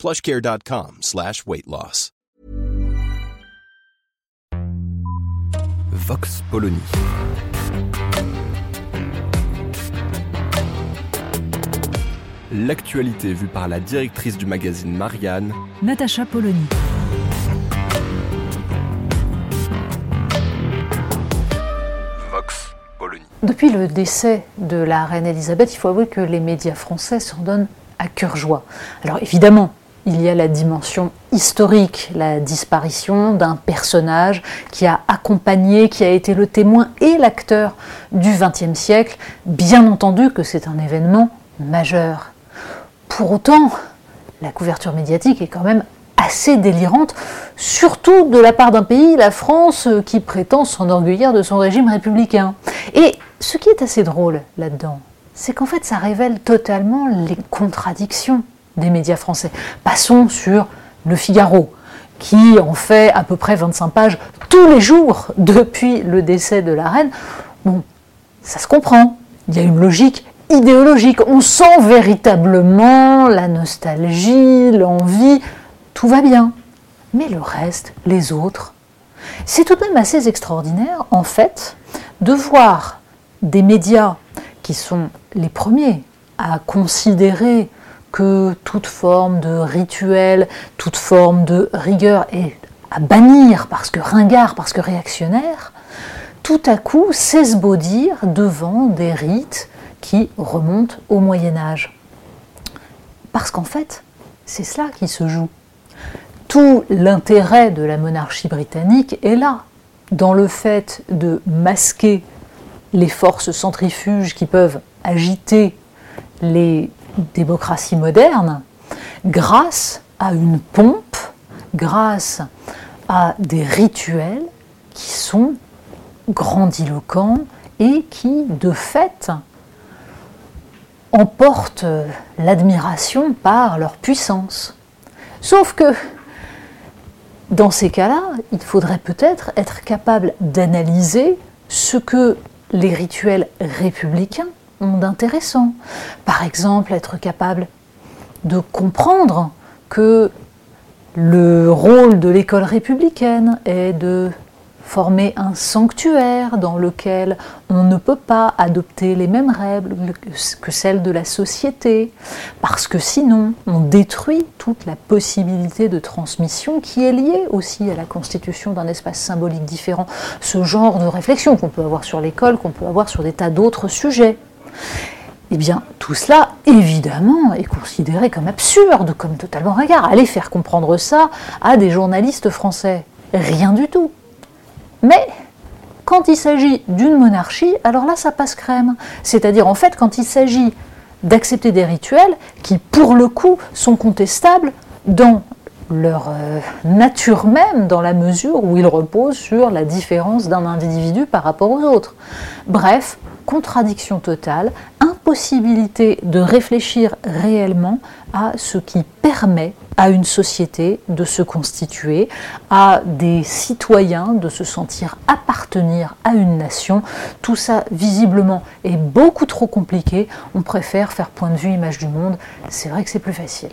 plushcare.com slash weight loss. Vox Polony. L'actualité vue par la directrice du magazine Marianne, Natacha Polony. Vox Polony. Depuis le décès de la reine Elisabeth, il faut avouer que les médias français s'en donnent à cœur joie. Alors évidemment, il y a la dimension historique, la disparition d'un personnage qui a accompagné, qui a été le témoin et l'acteur du XXe siècle. Bien entendu que c'est un événement majeur. Pour autant, la couverture médiatique est quand même assez délirante, surtout de la part d'un pays, la France, qui prétend s'enorgueillir de son régime républicain. Et ce qui est assez drôle là-dedans, c'est qu'en fait ça révèle totalement les contradictions des médias français. Passons sur Le Figaro, qui en fait à peu près 25 pages tous les jours depuis le décès de la reine. Bon, ça se comprend. Il y a une logique idéologique. On sent véritablement la nostalgie, l'envie. Tout va bien. Mais le reste, les autres, c'est tout de même assez extraordinaire, en fait, de voir des médias qui sont les premiers à considérer que toute forme de rituel, toute forme de rigueur est à bannir parce que ringard, parce que réactionnaire, tout à coup s'esbaudir devant des rites qui remontent au Moyen Âge. Parce qu'en fait, c'est cela qui se joue. Tout l'intérêt de la monarchie britannique est là, dans le fait de masquer les forces centrifuges qui peuvent agiter les démocraties modernes grâce à une pompe, grâce à des rituels qui sont grandiloquents et qui, de fait, emportent l'admiration par leur puissance. Sauf que, dans ces cas-là, il faudrait peut-être être capable d'analyser ce que les rituels républicains d'intéressant. Par exemple, être capable de comprendre que le rôle de l'école républicaine est de former un sanctuaire dans lequel on ne peut pas adopter les mêmes règles que celles de la société, parce que sinon on détruit toute la possibilité de transmission qui est liée aussi à la constitution d'un espace symbolique différent. Ce genre de réflexion qu'on peut avoir sur l'école, qu'on peut avoir sur des tas d'autres sujets. Eh bien, tout cela, évidemment, est considéré comme absurde, comme totalement regard. Allez faire comprendre ça à des journalistes français. Rien du tout. Mais quand il s'agit d'une monarchie, alors là, ça passe crème. C'est-à-dire, en fait, quand il s'agit d'accepter des rituels qui, pour le coup, sont contestables dans leur euh, nature même, dans la mesure où ils reposent sur la différence d'un individu par rapport aux autres. Bref, contradiction totale, impossibilité de réfléchir réellement à ce qui permet à une société de se constituer, à des citoyens de se sentir appartenir à une nation. Tout ça, visiblement, est beaucoup trop compliqué. On préfère faire point de vue image du monde. C'est vrai que c'est plus facile.